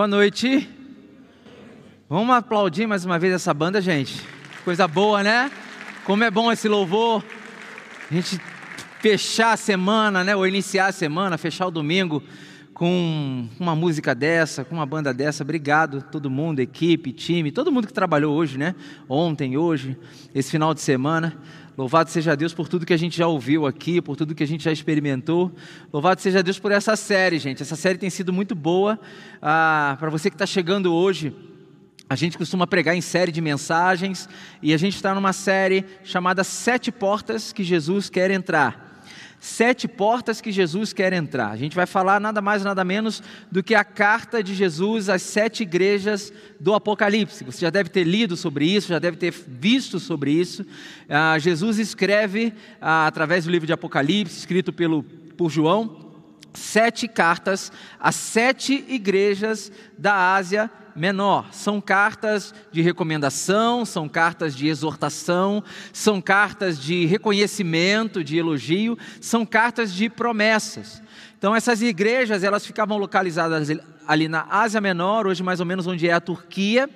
Boa noite. Vamos aplaudir mais uma vez essa banda, gente. Coisa boa, né? Como é bom esse louvor. A gente fechar a semana, né? Ou iniciar a semana, fechar o domingo com uma música dessa, com uma banda dessa. Obrigado todo mundo, equipe, time, todo mundo que trabalhou hoje, né? Ontem, hoje, esse final de semana. Louvado seja Deus por tudo que a gente já ouviu aqui, por tudo que a gente já experimentou. Louvado seja Deus por essa série, gente. Essa série tem sido muito boa. Ah, Para você que está chegando hoje, a gente costuma pregar em série de mensagens e a gente está numa série chamada Sete Portas que Jesus quer entrar sete portas que Jesus quer entrar. A gente vai falar nada mais, nada menos do que a carta de Jesus às sete igrejas do Apocalipse. Você já deve ter lido sobre isso, já deve ter visto sobre isso. Ah, Jesus escreve, ah, através do livro de Apocalipse, escrito pelo, por João, sete cartas a sete igrejas da Ásia menor. São cartas de recomendação, são cartas de exortação, são cartas de reconhecimento, de elogio, são cartas de promessas. Então essas igrejas, elas ficavam localizadas ali na Ásia Menor, hoje mais ou menos onde é a Turquia.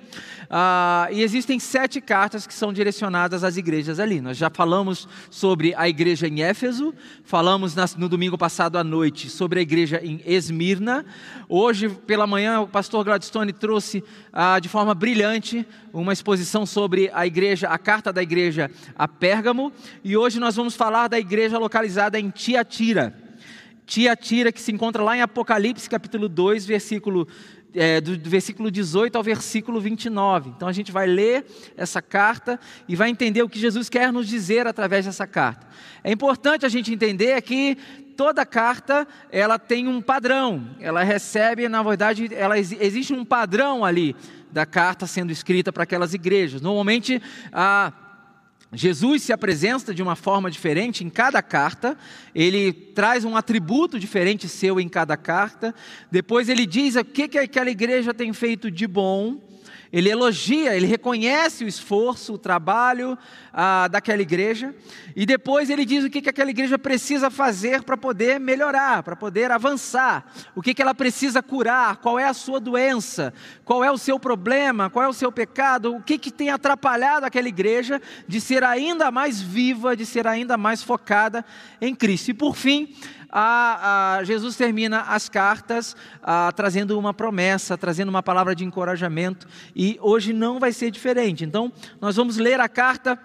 Ah, e existem sete cartas que são direcionadas às igrejas ali. Nós já falamos sobre a igreja em Éfeso, falamos no domingo passado à noite sobre a igreja em Esmirna. Hoje, pela manhã, o pastor Gladstone trouxe ah, de forma brilhante uma exposição sobre a igreja, a carta da igreja a Pérgamo. E hoje nós vamos falar da igreja localizada em Tiatira. Tiatira, que se encontra lá em Apocalipse, capítulo 2, versículo é, do, do, versículo 18 ao versículo 29. Então a gente vai ler essa carta e vai entender o que Jesus quer nos dizer através dessa carta. É importante a gente entender que toda carta ela tem um padrão, ela recebe, na verdade, ela, existe um padrão ali da carta sendo escrita para aquelas igrejas. Normalmente a Jesus se apresenta de uma forma diferente em cada carta, ele traz um atributo diferente seu em cada carta, depois ele diz o que, que aquela igreja tem feito de bom, ele elogia, ele reconhece o esforço, o trabalho ah, daquela igreja, e depois ele diz o que, que aquela igreja precisa fazer para poder melhorar, para poder avançar, o que, que ela precisa curar, qual é a sua doença, qual é o seu problema, qual é o seu pecado, o que, que tem atrapalhado aquela igreja de ser ainda mais viva, de ser ainda mais focada em Cristo. E por fim, a, a, Jesus termina as cartas a, trazendo uma promessa, trazendo uma palavra de encorajamento, e hoje não vai ser diferente. Então, nós vamos ler a carta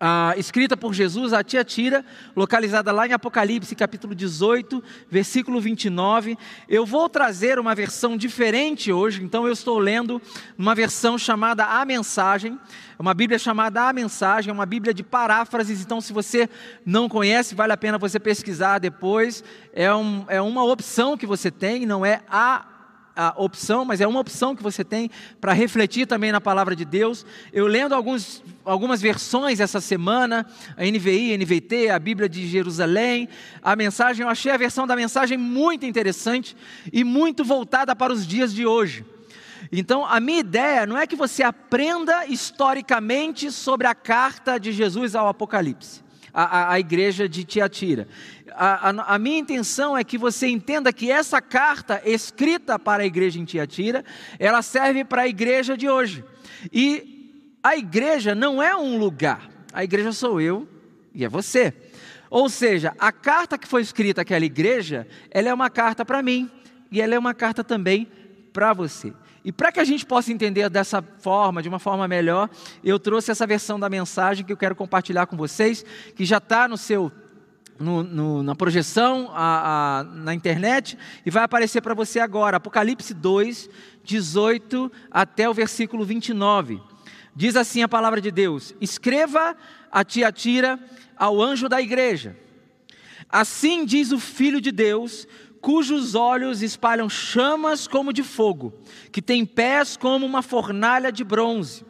ah, escrita por Jesus a Tiatira, localizada lá em Apocalipse, capítulo 18, versículo 29. Eu vou trazer uma versão diferente hoje, então eu estou lendo uma versão chamada A Mensagem, uma Bíblia chamada A Mensagem, uma Bíblia de paráfrases, então se você não conhece, vale a pena você pesquisar depois, é, um, é uma opção que você tem, não é a a opção, mas é uma opção que você tem para refletir também na palavra de Deus. Eu lendo alguns, algumas versões essa semana, a NVI, NVT, a Bíblia de Jerusalém, a mensagem, eu achei a versão da mensagem muito interessante e muito voltada para os dias de hoje. Então, a minha ideia não é que você aprenda historicamente sobre a carta de Jesus ao Apocalipse a, a, a igreja de Tiatira. A, a, a, minha intenção é que você entenda que essa carta escrita para a igreja em Tiatira, ela serve para a igreja de hoje. E a igreja não é um lugar, a igreja sou eu e é você. Ou seja, a carta que foi escrita àquela igreja, ela é uma carta para mim e ela é uma carta também para você. E para que a gente possa entender dessa forma, de uma forma melhor, eu trouxe essa versão da mensagem que eu quero compartilhar com vocês, que já está no seu no, no, na projeção a, a, na internet e vai aparecer para você agora, Apocalipse 2, 18 até o versículo 29. Diz assim a palavra de Deus: Escreva a Tiatira ao anjo da igreja. Assim diz o Filho de Deus, cujos olhos espalham chamas como de fogo, que tem pés como uma fornalha de bronze.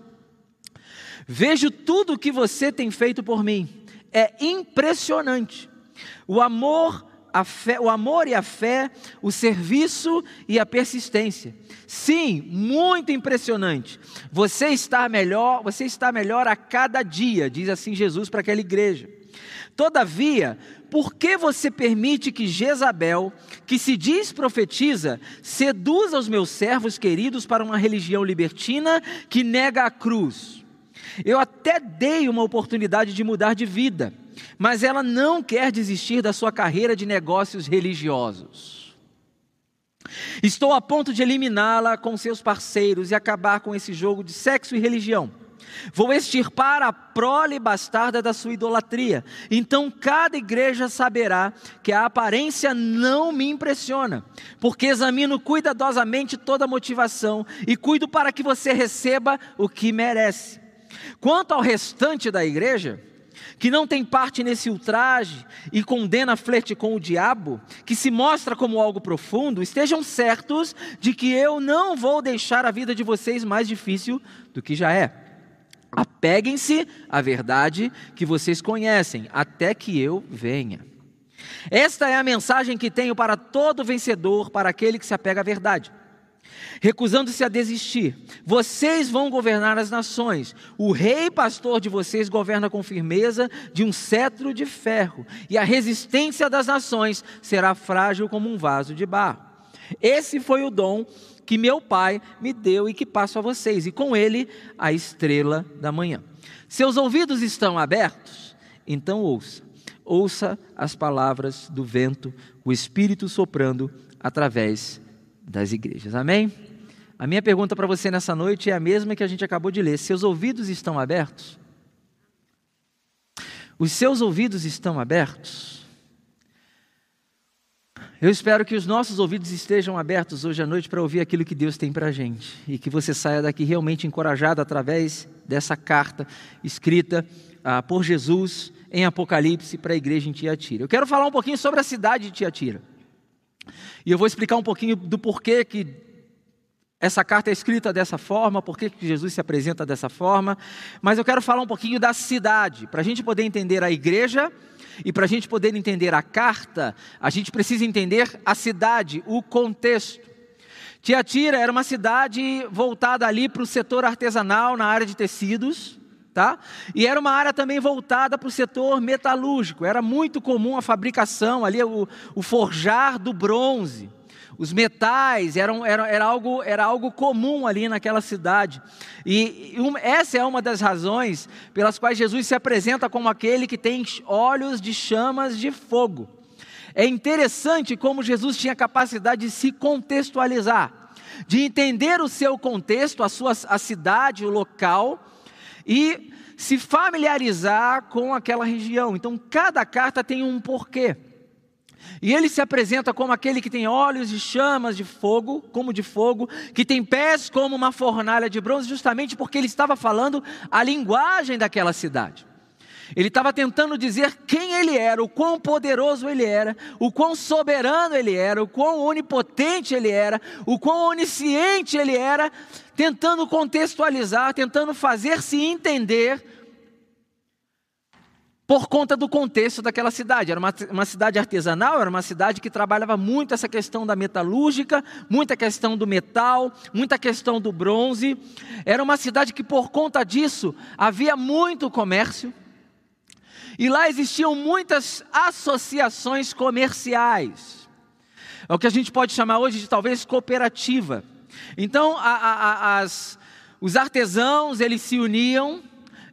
Vejo tudo o que você tem feito por mim, é impressionante. O amor, a fé, o amor e a fé, o serviço e a persistência. Sim, muito impressionante. Você está melhor, você está melhor a cada dia, diz assim Jesus para aquela igreja. Todavia, por que você permite que Jezabel, que se diz profetiza, seduza os meus servos queridos para uma religião libertina que nega a cruz? Eu até dei uma oportunidade de mudar de vida, mas ela não quer desistir da sua carreira de negócios religiosos. Estou a ponto de eliminá-la com seus parceiros e acabar com esse jogo de sexo e religião. Vou extirpar a prole bastarda da sua idolatria. Então cada igreja saberá que a aparência não me impressiona, porque examino cuidadosamente toda a motivação e cuido para que você receba o que merece. Quanto ao restante da igreja, que não tem parte nesse ultraje e condena flerte com o diabo, que se mostra como algo profundo, estejam certos de que eu não vou deixar a vida de vocês mais difícil do que já é. Apeguem-se à verdade que vocês conhecem, até que eu venha. Esta é a mensagem que tenho para todo vencedor, para aquele que se apega à verdade. Recusando-se a desistir, vocês vão governar as nações. O rei pastor de vocês governa com firmeza de um cetro de ferro, e a resistência das nações será frágil como um vaso de barro. Esse foi o dom que meu Pai me deu e que passo a vocês, e com ele a estrela da manhã. Seus ouvidos estão abertos? Então ouça. Ouça as palavras do vento, o Espírito soprando através das igrejas. Amém? A minha pergunta para você nessa noite é a mesma que a gente acabou de ler. Seus ouvidos estão abertos? Os seus ouvidos estão abertos? Eu espero que os nossos ouvidos estejam abertos hoje à noite para ouvir aquilo que Deus tem para a gente e que você saia daqui realmente encorajado através dessa carta escrita ah, por Jesus em Apocalipse para a igreja em Tiatira. Eu quero falar um pouquinho sobre a cidade de Tiatira e eu vou explicar um pouquinho do porquê que essa carta é escrita dessa forma, por que Jesus se apresenta dessa forma, mas eu quero falar um pouquinho da cidade, para a gente poder entender a igreja e para a gente poder entender a carta, a gente precisa entender a cidade, o contexto. Tiatira era uma cidade voltada ali para o setor artesanal, na área de tecidos, tá? E era uma área também voltada para o setor metalúrgico. Era muito comum a fabricação ali, o, o forjar do bronze os metais, eram, era, era, algo, era algo comum ali naquela cidade. E essa é uma das razões pelas quais Jesus se apresenta como aquele que tem olhos de chamas de fogo. É interessante como Jesus tinha capacidade de se contextualizar, de entender o seu contexto, a sua a cidade, o local, e se familiarizar com aquela região. Então, cada carta tem um porquê. E ele se apresenta como aquele que tem olhos de chamas de fogo, como de fogo, que tem pés como uma fornalha de bronze, justamente porque ele estava falando a linguagem daquela cidade. Ele estava tentando dizer quem ele era, o quão poderoso ele era, o quão soberano ele era, o quão onipotente ele era, o quão onisciente ele era, tentando contextualizar, tentando fazer-se entender por conta do contexto daquela cidade. Era uma, uma, cidade artesanal, era uma cidade que trabalhava muito essa questão da metalúrgica, muita questão do metal, muita questão do bronze. Era uma cidade que, por conta disso, havia muito comércio. E lá existiam muitas associações comerciais. É o que a gente pode chamar hoje de talvez cooperativa. Então, a, a, as, os artesãos, eles se uniam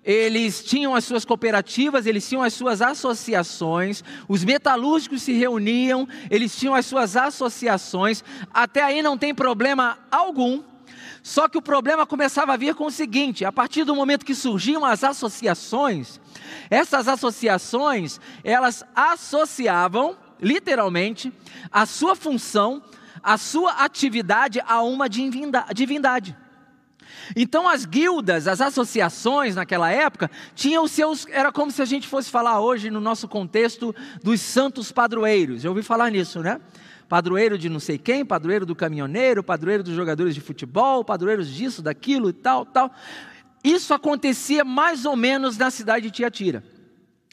eles tinham as suas cooperativas, eles tinham as suas associações, os metalúrgicos se reuniam, eles tinham as suas associações, até aí não tem problema algum. Só que o problema começava a vir com o seguinte: a partir do momento que surgiam as associações, essas associações, elas associavam, literalmente, a sua função, a sua atividade a uma divindade. Então as guildas, as associações naquela época, tinham seus, era como se a gente fosse falar hoje no nosso contexto dos santos padroeiros. Já ouvi falar nisso, né? Padroeiro de não sei quem, padroeiro do caminhoneiro, padroeiro dos jogadores de futebol, padroeiros disso, daquilo e tal, tal. Isso acontecia mais ou menos na cidade de Tiatira.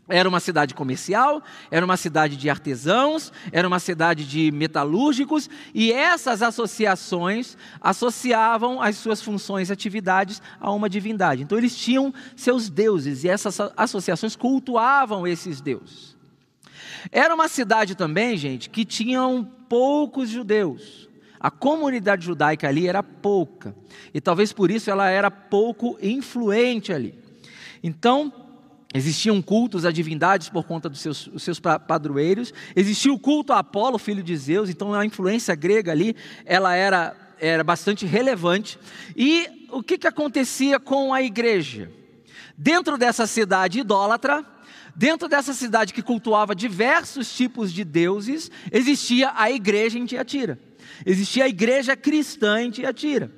Era uma cidade comercial, era uma cidade de artesãos, era uma cidade de metalúrgicos, e essas associações associavam as suas funções e atividades a uma divindade. Então eles tinham seus deuses, e essas associações cultuavam esses deuses. Era uma cidade também, gente, que tinham poucos judeus. A comunidade judaica ali era pouca. E talvez por isso ela era pouco influente ali. Então, Existiam cultos a divindades por conta dos seus, seus padroeiros. Existia o culto a Apolo, filho de Zeus. Então a influência grega ali, ela era, era bastante relevante. E o que, que acontecia com a igreja? Dentro dessa cidade idólatra, dentro dessa cidade que cultuava diversos tipos de deuses, existia a igreja em Tiatira. Existia a igreja cristã em Tiatira.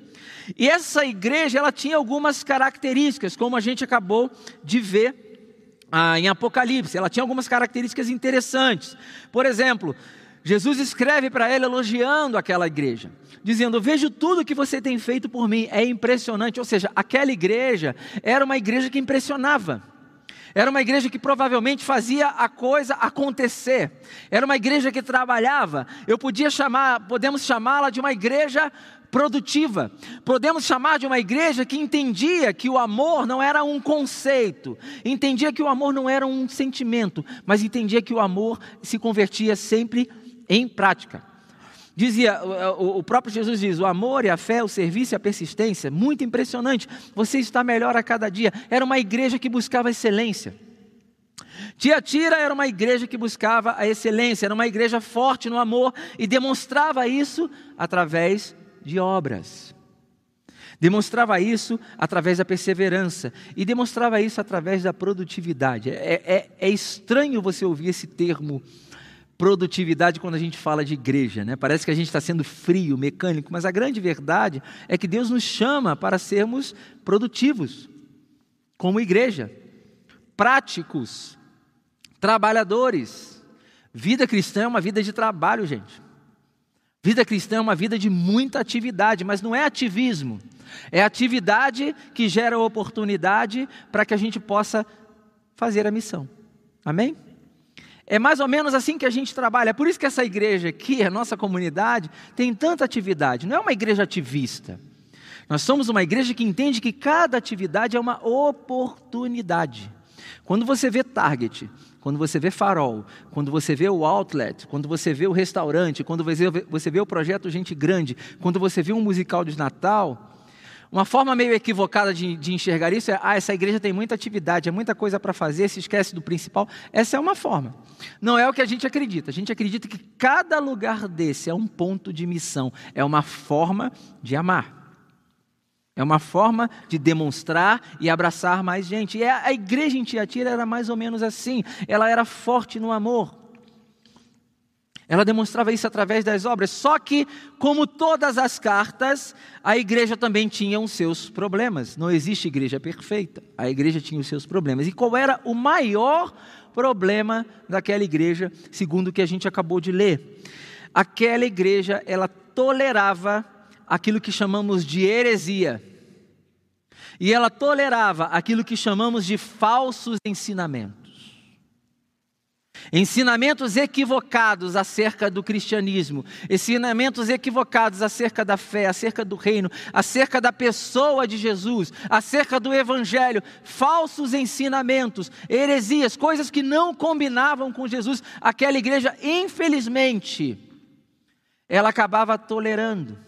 E essa igreja, ela tinha algumas características, como a gente acabou de ver ah, em Apocalipse. Ela tinha algumas características interessantes. Por exemplo, Jesus escreve para ela elogiando aquela igreja, dizendo: Vejo tudo que você tem feito por mim, é impressionante. Ou seja, aquela igreja era uma igreja que impressionava. Era uma igreja que provavelmente fazia a coisa acontecer. Era uma igreja que trabalhava. Eu podia chamar, podemos chamá-la de uma igreja produtiva. Podemos chamar de uma igreja que entendia que o amor não era um conceito, entendia que o amor não era um sentimento, mas entendia que o amor se convertia sempre em prática. Dizia, o próprio Jesus diz: o amor e a fé, o serviço e a persistência, muito impressionante. Você está melhor a cada dia. Era uma igreja que buscava excelência. Tiatira era uma igreja que buscava a excelência, era uma igreja forte no amor e demonstrava isso através de obras. Demonstrava isso através da perseverança e demonstrava isso através da produtividade. É, é, é, estranho você ouvir esse termo produtividade quando a gente fala de igreja, né? Parece que a gente está sendo frio, mecânico, mas a grande verdade é que Deus nos chama para sermos produtivos, como igreja, práticos, trabalhadores. Vida cristã é uma vida de trabalho, gente. Vida cristã é uma vida de muita atividade, mas não é ativismo. É atividade que gera oportunidade para que a gente possa fazer a missão. Amém? É mais ou menos assim que a gente trabalha. É por isso que essa igreja aqui, a nossa comunidade, tem tanta atividade. Não é uma igreja ativista. Nós somos uma igreja que entende que cada atividade é uma oportunidade. Quando você vê Target, quando você vê farol, quando você vê o outlet, quando você vê o restaurante, quando você vê, você vê o projeto Gente Grande, quando você vê um musical de Natal, uma forma meio equivocada de, de enxergar isso é: ah, essa igreja tem muita atividade, é muita coisa para fazer, se esquece do principal. Essa é uma forma. Não é o que a gente acredita. A gente acredita que cada lugar desse é um ponto de missão, é uma forma de amar. É uma forma de demonstrar e abraçar mais gente. E a igreja em Tiatira era mais ou menos assim. Ela era forte no amor. Ela demonstrava isso através das obras. Só que, como todas as cartas, a igreja também tinha os seus problemas. Não existe igreja perfeita. A igreja tinha os seus problemas. E qual era o maior problema daquela igreja, segundo o que a gente acabou de ler? Aquela igreja, ela tolerava aquilo que chamamos de heresia. E ela tolerava aquilo que chamamos de falsos ensinamentos. Ensinamentos equivocados acerca do cristianismo, ensinamentos equivocados acerca da fé, acerca do reino, acerca da pessoa de Jesus, acerca do evangelho, falsos ensinamentos, heresias, coisas que não combinavam com Jesus. Aquela igreja, infelizmente, ela acabava tolerando.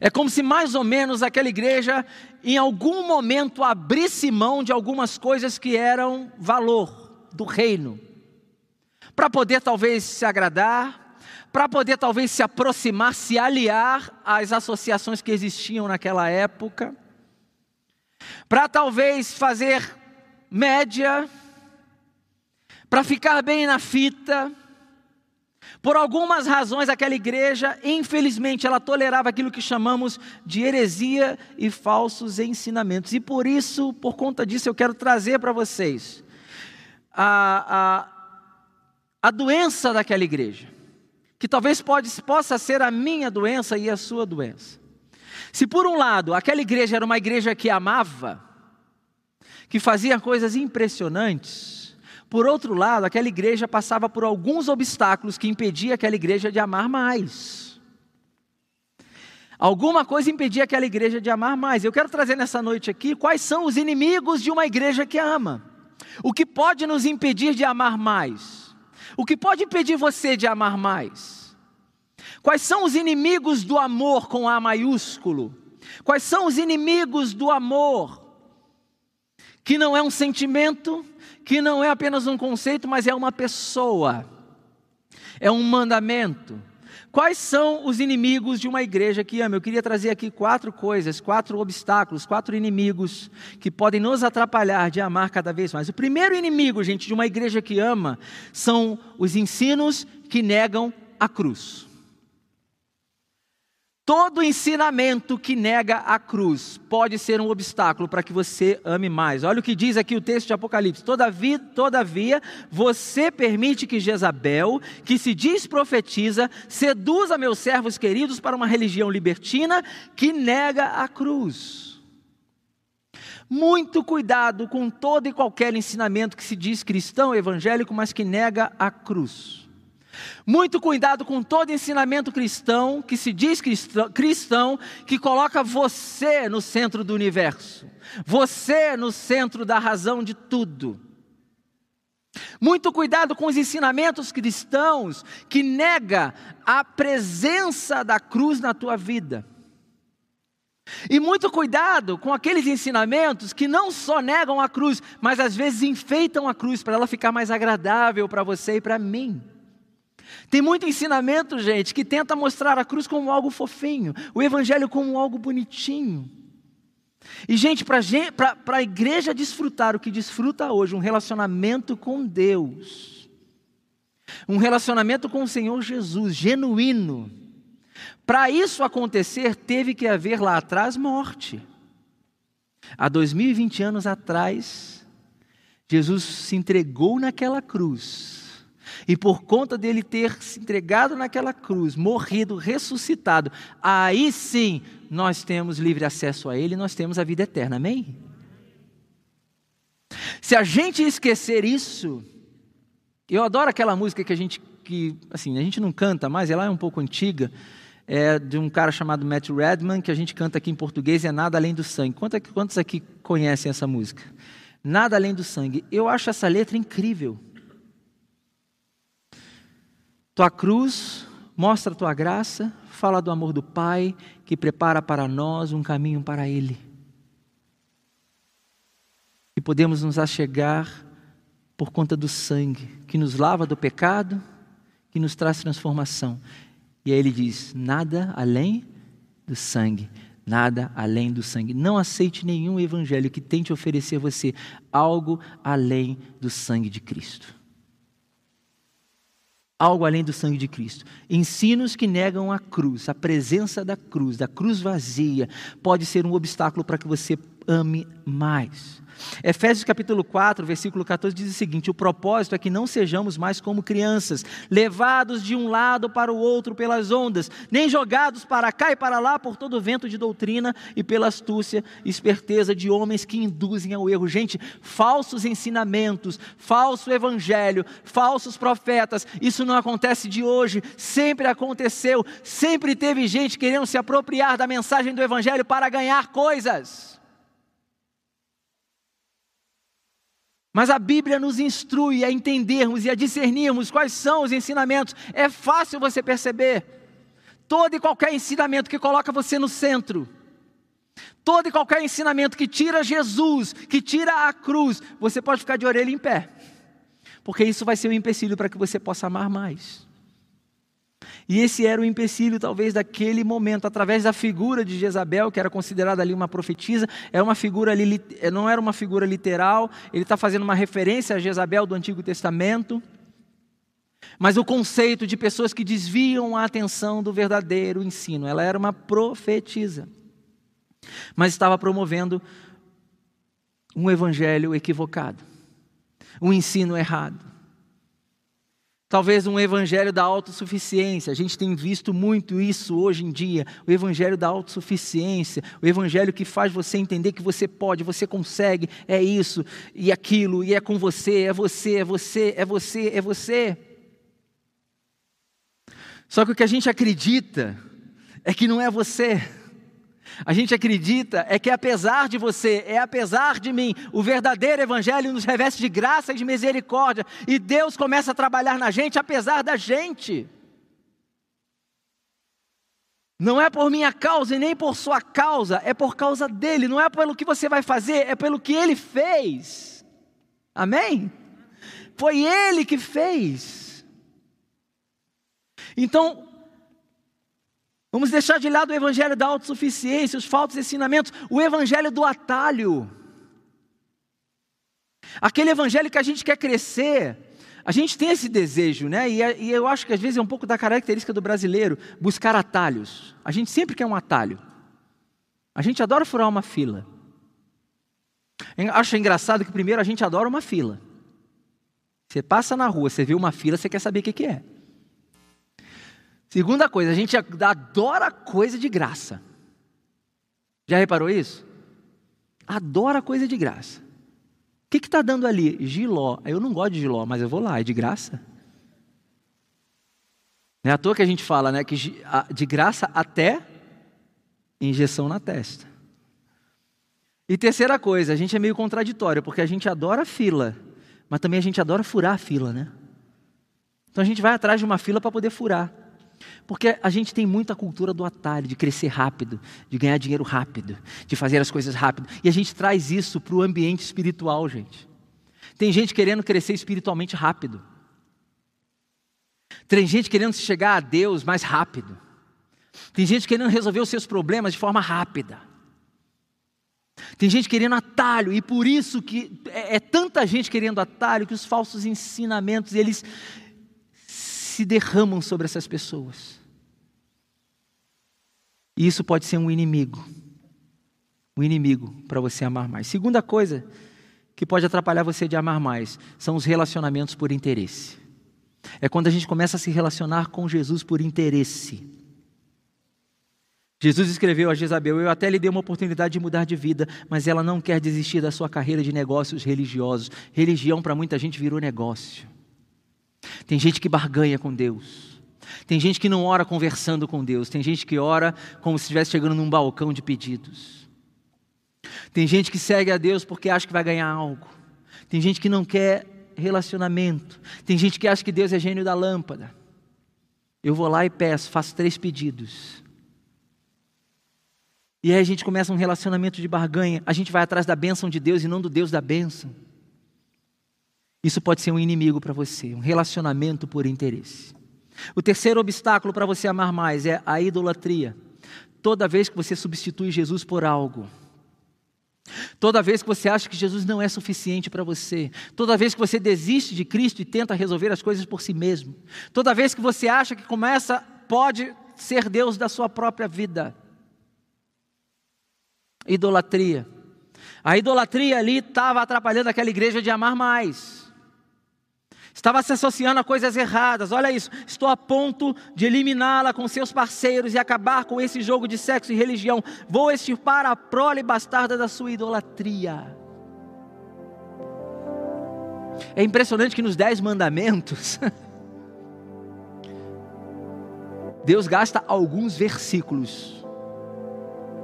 É como se mais ou menos aquela igreja, em algum momento, abrisse mão de algumas coisas que eram valor do reino, para poder talvez se agradar, para poder talvez se aproximar, se aliar às associações que existiam naquela época, para talvez fazer média, para ficar bem na fita, por algumas razões, aquela igreja, infelizmente, ela tolerava aquilo que chamamos de heresia e falsos ensinamentos. E por isso, por conta disso, eu quero trazer para vocês a, a, a doença daquela igreja, que talvez pode, possa ser a minha doença e a sua doença. Se por um lado aquela igreja era uma igreja que amava, que fazia coisas impressionantes, por outro lado, aquela igreja passava por alguns obstáculos que impediam aquela igreja de amar mais. Alguma coisa impedia aquela igreja de amar mais. Eu quero trazer nessa noite aqui quais são os inimigos de uma igreja que ama. O que pode nos impedir de amar mais? O que pode impedir você de amar mais? Quais são os inimigos do amor com A maiúsculo? Quais são os inimigos do amor? Que não é um sentimento, que não é apenas um conceito, mas é uma pessoa, é um mandamento. Quais são os inimigos de uma igreja que ama? Eu queria trazer aqui quatro coisas, quatro obstáculos, quatro inimigos que podem nos atrapalhar de amar cada vez mais. O primeiro inimigo, gente, de uma igreja que ama são os ensinos que negam a cruz. Todo ensinamento que nega a cruz pode ser um obstáculo para que você ame mais. Olha o que diz aqui o texto de Apocalipse. Todavia, todavia, você permite que Jezabel, que se diz profetiza, seduza meus servos queridos para uma religião libertina que nega a cruz. Muito cuidado com todo e qualquer ensinamento que se diz cristão evangélico, mas que nega a cruz. Muito cuidado com todo ensinamento cristão que se diz cristão, cristão, que coloca você no centro do universo, você no centro da razão de tudo. Muito cuidado com os ensinamentos cristãos que nega a presença da cruz na tua vida. E muito cuidado com aqueles ensinamentos que não só negam a cruz, mas às vezes enfeitam a cruz para ela ficar mais agradável para você e para mim. Tem muito ensinamento, gente, que tenta mostrar a cruz como algo fofinho, o evangelho como algo bonitinho. E, gente, para a igreja desfrutar o que desfruta hoje, um relacionamento com Deus, um relacionamento com o Senhor Jesus, genuíno, para isso acontecer, teve que haver lá atrás morte. Há 2020 anos atrás, Jesus se entregou naquela cruz e por conta dele ter se entregado naquela cruz, morrido, ressuscitado, aí sim nós temos livre acesso a ele, nós temos a vida eterna. Amém? Se a gente esquecer isso, eu adoro aquela música que a gente que assim, a gente não canta mais, ela é um pouco antiga, é de um cara chamado Matt Redman, que a gente canta aqui em português, é Nada Além do Sangue. Quantos aqui conhecem essa música? Nada Além do Sangue. Eu acho essa letra incrível. Tua cruz mostra a tua graça, fala do amor do Pai que prepara para nós um caminho para Ele. E podemos nos achegar por conta do sangue que nos lava do pecado, que nos traz transformação. E aí ele diz: nada além do sangue, nada além do sangue. Não aceite nenhum evangelho que tente oferecer a você algo além do sangue de Cristo algo além do sangue de Cristo. Ensinos que negam a cruz, a presença da cruz, da cruz vazia, pode ser um obstáculo para que você ame mais. Efésios capítulo 4, versículo 14 diz o seguinte: O propósito é que não sejamos mais como crianças, levados de um lado para o outro pelas ondas, nem jogados para cá e para lá por todo vento de doutrina e pela astúcia e esperteza de homens que induzem ao erro. Gente, falsos ensinamentos, falso evangelho, falsos profetas, isso não acontece de hoje, sempre aconteceu, sempre teve gente querendo se apropriar da mensagem do evangelho para ganhar coisas. Mas a Bíblia nos instrui a entendermos e a discernirmos quais são os ensinamentos. É fácil você perceber. Todo e qualquer ensinamento que coloca você no centro, todo e qualquer ensinamento que tira Jesus, que tira a cruz, você pode ficar de orelha em pé, porque isso vai ser um empecilho para que você possa amar mais. E esse era o empecilho, talvez, daquele momento, através da figura de Jezabel, que era considerada ali uma profetisa, é uma figura ali, é, não era uma figura literal, ele está fazendo uma referência a Jezabel do Antigo Testamento. Mas o conceito de pessoas que desviam a atenção do verdadeiro ensino, ela era uma profetisa, mas estava promovendo um evangelho equivocado, um ensino errado. Talvez um evangelho da autossuficiência. A gente tem visto muito isso hoje em dia. O evangelho da autossuficiência. O evangelho que faz você entender que você pode, você consegue, é isso e aquilo, e é com você, é você, é você, é você, é você. Só que o que a gente acredita é que não é você. A gente acredita é que apesar de você, é apesar de mim, o verdadeiro evangelho nos reveste de graça e de misericórdia, e Deus começa a trabalhar na gente apesar da gente. Não é por minha causa e nem por sua causa, é por causa dele, não é pelo que você vai fazer, é pelo que ele fez. Amém? Foi ele que fez. Então, vamos deixar de lado o evangelho da autossuficiência, os falsos ensinamentos, o evangelho do atalho. Aquele evangelho que a gente quer crescer, a gente tem esse desejo, né? E, e, eu acho que às vezes é um pouco da característica do brasileiro buscar atalhos. A gente sempre quer um atalho. A gente adora furar uma fila. Acho engraçado que primeiro a gente adora uma fila. Você passa na rua, você vê uma fila, você quer saber o que, que é. Segunda coisa, a gente adora coisa de graça. Já reparou isso? Adora coisa de graça que está dando ali? Giló. Eu não gosto de giló, mas eu vou lá, é de graça. Não é à toa que a gente fala, né? Que de graça até injeção na testa. E terceira coisa, a gente é meio contraditório, porque a gente adora fila, mas também a gente adora furar a fila, né? Então a gente vai atrás de uma fila para poder furar. Porque a gente tem muita cultura do atalho, de crescer rápido, de ganhar dinheiro rápido, de fazer as coisas rápido. E a gente traz isso para o ambiente espiritual, gente. Tem gente querendo crescer espiritualmente rápido. Tem gente querendo chegar a Deus mais rápido. Tem gente querendo resolver os seus problemas de forma rápida. Tem gente querendo atalho, e por isso que é, é tanta gente querendo atalho que os falsos ensinamentos, eles se derramam sobre essas pessoas. E isso pode ser um inimigo. Um inimigo para você amar mais. Segunda coisa que pode atrapalhar você de amar mais são os relacionamentos por interesse. É quando a gente começa a se relacionar com Jesus por interesse. Jesus escreveu a Jezabel: Eu até lhe dei uma oportunidade de mudar de vida, mas ela não quer desistir da sua carreira de negócios religiosos. Religião para muita gente virou negócio. Tem gente que barganha com Deus. Tem gente que não ora conversando com Deus. Tem gente que ora como se estivesse chegando num balcão de pedidos. Tem gente que segue a Deus porque acha que vai ganhar algo. Tem gente que não quer relacionamento. Tem gente que acha que Deus é gênio da lâmpada. Eu vou lá e peço, faço três pedidos. E aí a gente começa um relacionamento de barganha. A gente vai atrás da bênção de Deus e não do Deus da bênção. Isso pode ser um inimigo para você, um relacionamento por interesse. O terceiro obstáculo para você amar mais é a idolatria. Toda vez que você substitui Jesus por algo, toda vez que você acha que Jesus não é suficiente para você, toda vez que você desiste de Cristo e tenta resolver as coisas por si mesmo, toda vez que você acha que começa, pode ser Deus da sua própria vida. Idolatria. A idolatria ali estava atrapalhando aquela igreja de amar mais. Estava se associando a coisas erradas. Olha isso. Estou a ponto de eliminá-la com seus parceiros e acabar com esse jogo de sexo e religião. Vou extirpar a prole bastarda da sua idolatria. É impressionante que nos Dez Mandamentos, Deus gasta alguns versículos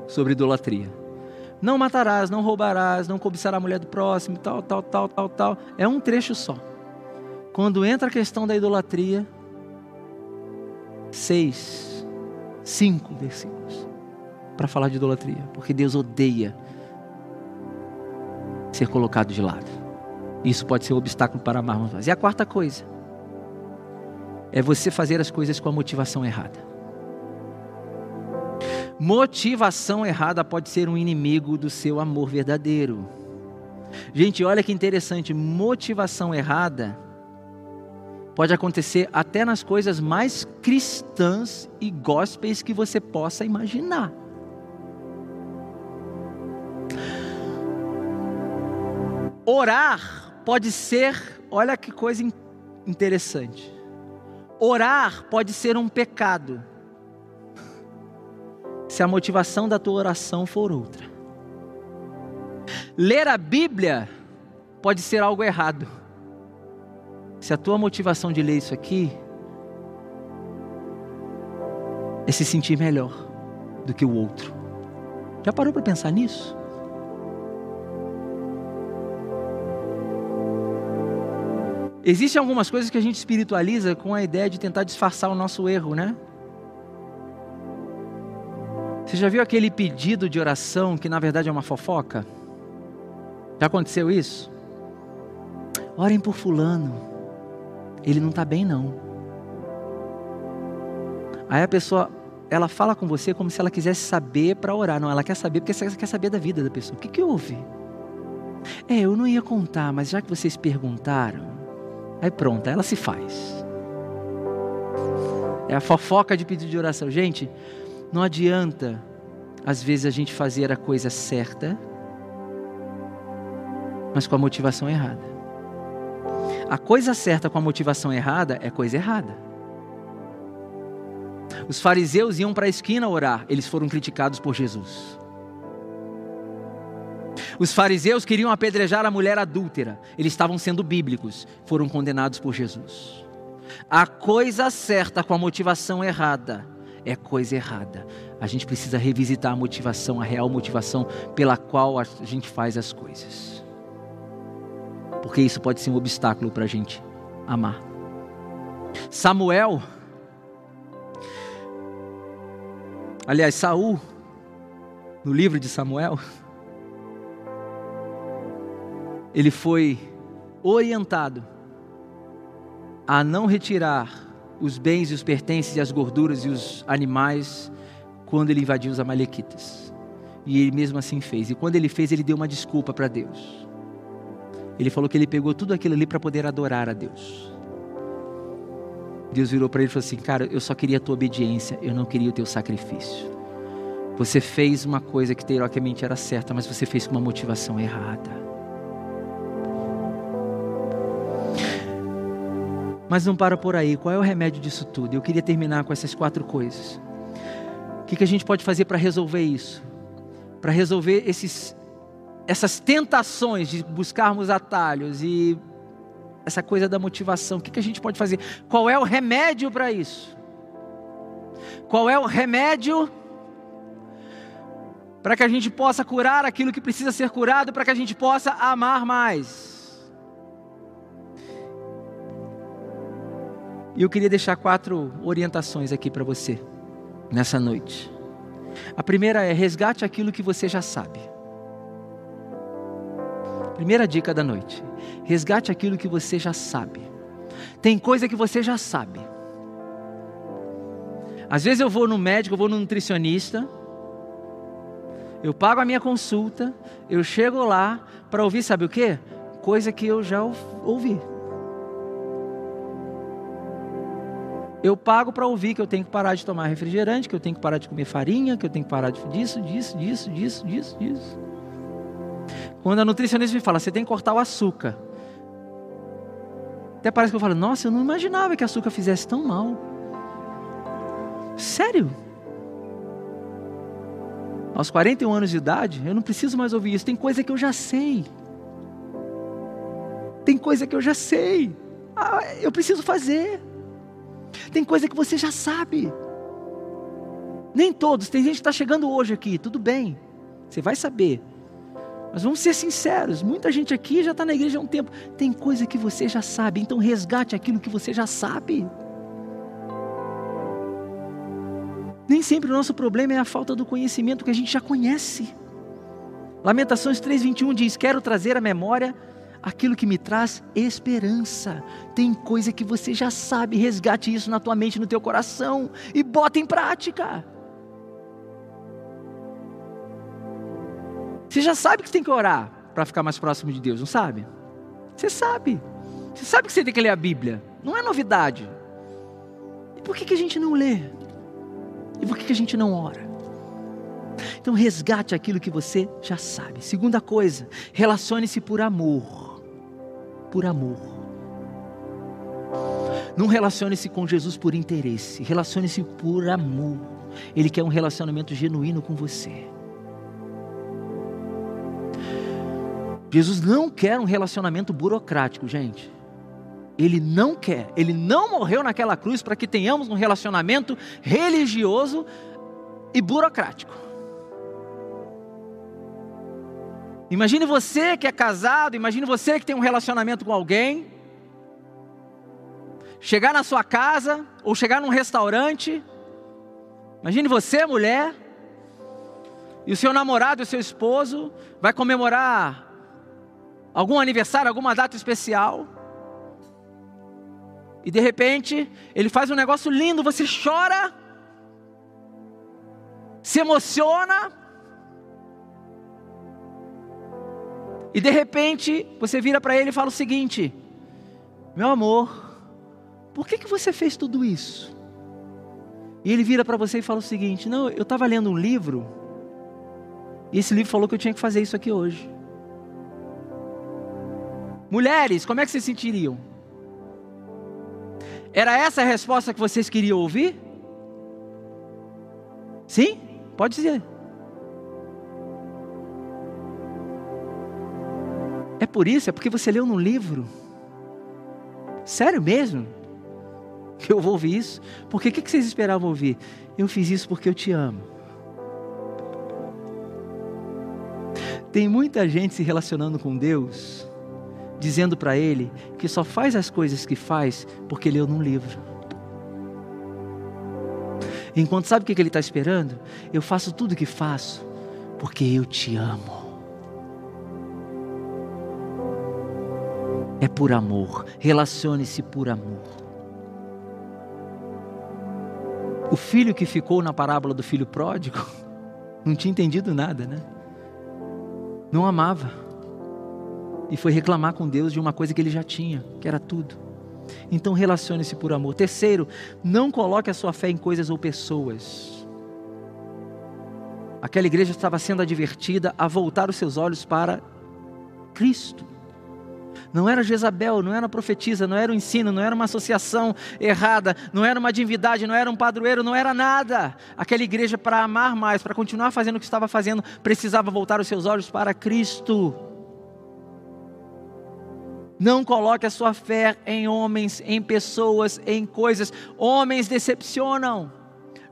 sobre idolatria. Não matarás, não roubarás, não cobiçarás a mulher do próximo, tal, tal, tal, tal, tal. É um trecho só. Quando entra a questão da idolatria, seis, cinco versículos para falar de idolatria, porque Deus odeia ser colocado de lado. Isso pode ser um obstáculo para amarmos mais. E a quarta coisa é você fazer as coisas com a motivação errada. Motivação errada pode ser um inimigo do seu amor verdadeiro. Gente, olha que interessante, motivação errada pode acontecer até nas coisas mais cristãs e gospels que você possa imaginar. Orar pode ser, olha que coisa interessante. Orar pode ser um pecado, se a motivação da tua oração for outra. Ler a Bíblia pode ser algo errado se a tua motivação de ler isso aqui é se sentir melhor do que o outro. Já parou para pensar nisso? Existem algumas coisas que a gente espiritualiza com a ideia de tentar disfarçar o nosso erro, né? Você já viu aquele pedido de oração que na verdade é uma fofoca? Já aconteceu isso? Orem por Fulano, ele não está bem não. Aí a pessoa, ela fala com você como se ela quisesse saber para orar. Não, ela quer saber porque ela quer saber da vida da pessoa. O que, que houve? É, eu não ia contar, mas já que vocês perguntaram, Aí pronto, ela se faz. É a fofoca de pedido de oração. Gente, não adianta, às vezes, a gente fazer a coisa certa, mas com a motivação errada. A coisa certa com a motivação errada é coisa errada. Os fariseus iam para a esquina orar, eles foram criticados por Jesus. Os fariseus queriam apedrejar a mulher adúltera, eles estavam sendo bíblicos, foram condenados por Jesus. A coisa certa com a motivação errada é coisa errada. A gente precisa revisitar a motivação, a real motivação pela qual a gente faz as coisas. Porque isso pode ser um obstáculo para a gente amar. Samuel, aliás, Saul, no livro de Samuel, ele foi orientado a não retirar os bens e os pertences e as gorduras e os animais quando ele invadiu os amalequitas. E ele mesmo assim fez. E quando ele fez, ele deu uma desculpa para Deus. Ele falou que ele pegou tudo aquilo ali para poder adorar a Deus. Deus virou para ele e falou assim: Cara, eu só queria a tua obediência, eu não queria o teu sacrifício. Você fez uma coisa que teoricamente era certa, mas você fez com uma motivação errada. Mas não para por aí. Qual é o remédio disso tudo? Eu queria terminar com essas quatro coisas. O que, que a gente pode fazer para resolver isso? Para resolver esses, essas tentações de buscarmos atalhos e essa coisa da motivação. O que, que a gente pode fazer? Qual é o remédio para isso? Qual é o remédio para que a gente possa curar aquilo que precisa ser curado, para que a gente possa amar mais? E eu queria deixar quatro orientações aqui para você nessa noite. A primeira é resgate aquilo que você já sabe. Primeira dica da noite: resgate aquilo que você já sabe. Tem coisa que você já sabe. Às vezes eu vou no médico, eu vou no nutricionista, eu pago a minha consulta, eu chego lá para ouvir, sabe o que? Coisa que eu já ouvi. Eu pago para ouvir que eu tenho que parar de tomar refrigerante, que eu tenho que parar de comer farinha, que eu tenho que parar de disso, disso, disso, disso, disso, disso. Quando a nutricionista me fala, você tem que cortar o açúcar. Até parece que eu falo, nossa, eu não imaginava que açúcar fizesse tão mal. Sério? Aos 41 anos de idade, eu não preciso mais ouvir isso. Tem coisa que eu já sei. Tem coisa que eu já sei. Ah, eu preciso fazer. Tem coisa que você já sabe. Nem todos, tem gente que está chegando hoje aqui, tudo bem, você vai saber. Mas vamos ser sinceros, muita gente aqui já está na igreja há um tempo. Tem coisa que você já sabe, então resgate aquilo que você já sabe. Nem sempre o nosso problema é a falta do conhecimento que a gente já conhece. Lamentações 3,21 diz: Quero trazer à memória aquilo que me traz esperança. Tem coisa que você já sabe, resgate isso na tua mente, no teu coração e bota em prática. Você já sabe que tem que orar para ficar mais próximo de Deus, não sabe? Você sabe. Você sabe que você tem que ler a Bíblia. Não é novidade. E por que, que a gente não lê? E por que, que a gente não ora? Então resgate aquilo que você já sabe. Segunda coisa, relacione-se por amor por amor. Não relacione-se com Jesus por interesse, relacione-se por amor. Ele quer um relacionamento genuíno com você. Jesus não quer um relacionamento burocrático, gente. Ele não quer, ele não morreu naquela cruz para que tenhamos um relacionamento religioso e burocrático. Imagine você que é casado, imagine você que tem um relacionamento com alguém, chegar na sua casa ou chegar num restaurante. Imagine você, mulher, e o seu namorado, o seu esposo, vai comemorar algum aniversário, alguma data especial. E de repente, ele faz um negócio lindo, você chora, se emociona, e de repente você vira para ele e fala o seguinte: Meu amor, por que, que você fez tudo isso? E ele vira para você e fala o seguinte: Não, eu estava lendo um livro, e esse livro falou que eu tinha que fazer isso aqui hoje. Mulheres, como é que vocês se sentiriam? Era essa a resposta que vocês queriam ouvir? Sim? Pode dizer. É por isso, é porque você leu num livro. Sério mesmo? Que eu vou ouvir isso? Porque o que vocês esperavam ouvir? Eu fiz isso porque eu te amo. Tem muita gente se relacionando com Deus dizendo para ele que só faz as coisas que faz porque leu num livro. Enquanto sabe o que ele está esperando? Eu faço tudo o que faço porque eu te amo. É por amor. Relacione-se por amor. O filho que ficou na parábola do filho pródigo não tinha entendido nada, né? Não amava e foi reclamar com Deus de uma coisa que ele já tinha, que era tudo. Então relacione-se por amor. Terceiro, não coloque a sua fé em coisas ou pessoas. Aquela igreja estava sendo advertida a voltar os seus olhos para Cristo. Não era Jezabel, não era profetisa, não era um ensino, não era uma associação errada, não era uma divindade, não era um padroeiro, não era nada. Aquela igreja, para amar mais, para continuar fazendo o que estava fazendo, precisava voltar os seus olhos para Cristo. Não coloque a sua fé em homens, em pessoas, em coisas. Homens decepcionam,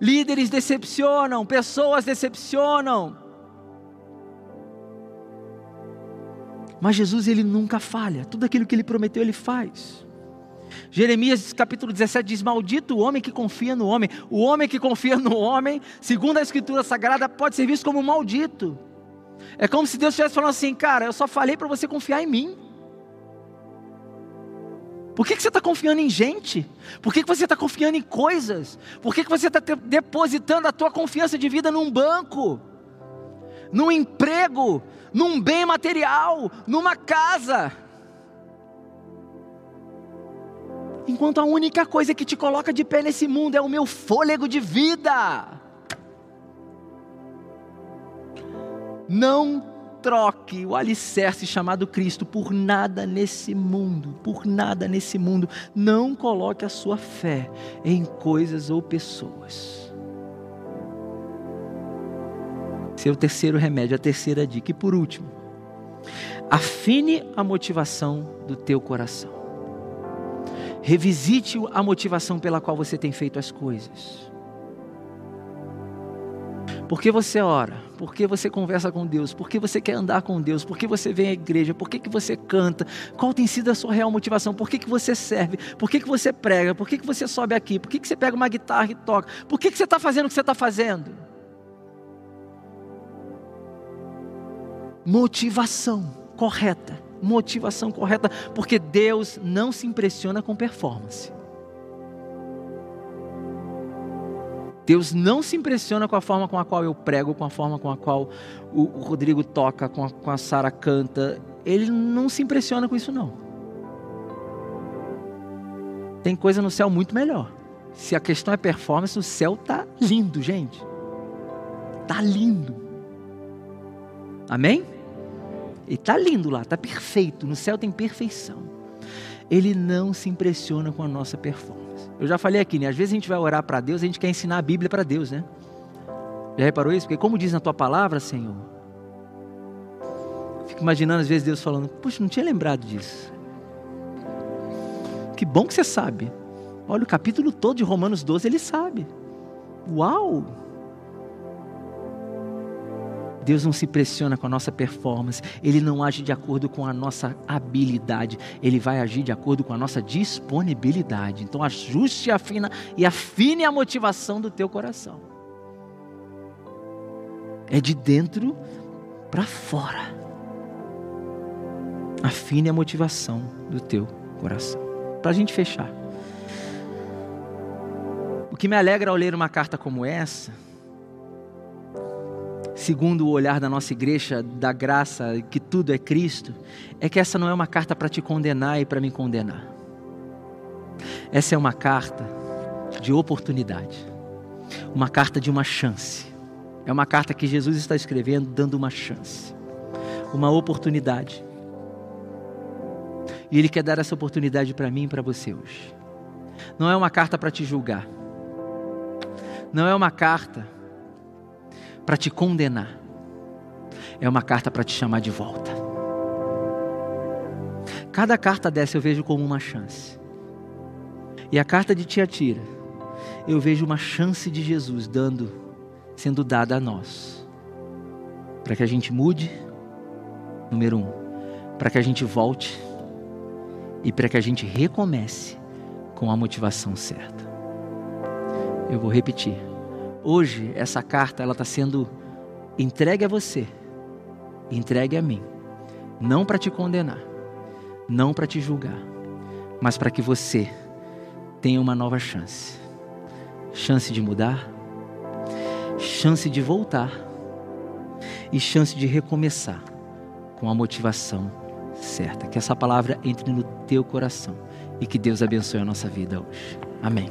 líderes decepcionam, pessoas decepcionam. Mas Jesus ele nunca falha, tudo aquilo que ele prometeu ele faz. Jeremias capítulo 17 diz: Maldito o homem que confia no homem. O homem que confia no homem, segundo a Escritura Sagrada, pode ser visto como maldito. É como se Deus estivesse falando assim: Cara, eu só falei para você confiar em mim. Por que, que você está confiando em gente? Por que, que você está confiando em coisas? Por que, que você está depositando a tua confiança de vida num banco, num emprego, num bem material, numa casa? Enquanto a única coisa que te coloca de pé nesse mundo é o meu fôlego de vida. Não troque o alicerce chamado Cristo por nada nesse mundo, por nada nesse mundo. Não coloque a sua fé em coisas ou pessoas. Esse é terceiro remédio, a terceira dica. E por último, afine a motivação do teu coração. Revisite a motivação pela qual você tem feito as coisas. Por que você ora? Por que você conversa com Deus? Por que você quer andar com Deus? Por que você vem à igreja? Por que, que você canta? Qual tem sido a sua real motivação? Por que, que você serve? Por que, que você prega? Por que, que você sobe aqui? Por que, que você pega uma guitarra e toca? Por que, que você está fazendo o que você está fazendo? Motivação correta. Motivação correta, porque Deus não se impressiona com performance. Deus não se impressiona com a forma com a qual eu prego, com a forma com a qual o, Rodrigo toca, com a, com a Sara canta. Ele não se impressiona com isso, não. Tem coisa no céu muito melhor. Se a questão é performance, o céu tá lindo, gente. Tá lindo. Amém? E tá lindo lá, tá perfeito. No céu tem perfeição. Ele não se impressiona com a nossa performance. Eu já falei aqui, né? Às vezes a gente vai orar para Deus, a gente quer ensinar a Bíblia para Deus, né? Já reparou isso? Porque como diz na tua palavra, Senhor, fico imaginando às vezes Deus falando, puxa, não tinha lembrado disso. Que bom que você sabe. Olha o capítulo todo de Romanos 12, ele sabe. Uau! Deus não se pressiona com a nossa performance, Ele não age de acordo com a nossa habilidade, Ele vai agir de acordo com a nossa disponibilidade. Então ajuste afina, e afine a motivação do teu coração. É de dentro para fora. Afine a motivação do teu coração. Para a gente fechar. O que me alegra ao ler uma carta como essa segundo o olhar da nossa igreja, da graça, que tudo é Cristo, é que essa não é uma carta para te condenar e para me condenar. Essa é uma carta de oportunidade, uma carta de uma chance. É uma carta que Jesus está escrevendo, dando uma chance, uma oportunidade. E Ele quer dar essa oportunidade para mim e para você hoje. Não é uma carta para te julgar, não é uma carta para te condenar, é uma carta para te chamar de volta. Cada carta dessa eu vejo como uma chance. E a carta de Tiatira, eu vejo uma chance de Jesus dando, sendo dada a nós, para que a gente mude, número um, para que a gente volte e para que a gente recomece com a motivação certa. Eu vou repetir. Hoje essa carta ela está sendo entregue a você, entregue a mim, não para te condenar, não para te julgar, mas para que você tenha uma nova chance, chance de mudar, chance de voltar e chance de recomeçar com a motivação certa. Que essa palavra entre no teu coração e que Deus abençoe a nossa vida hoje. Amém.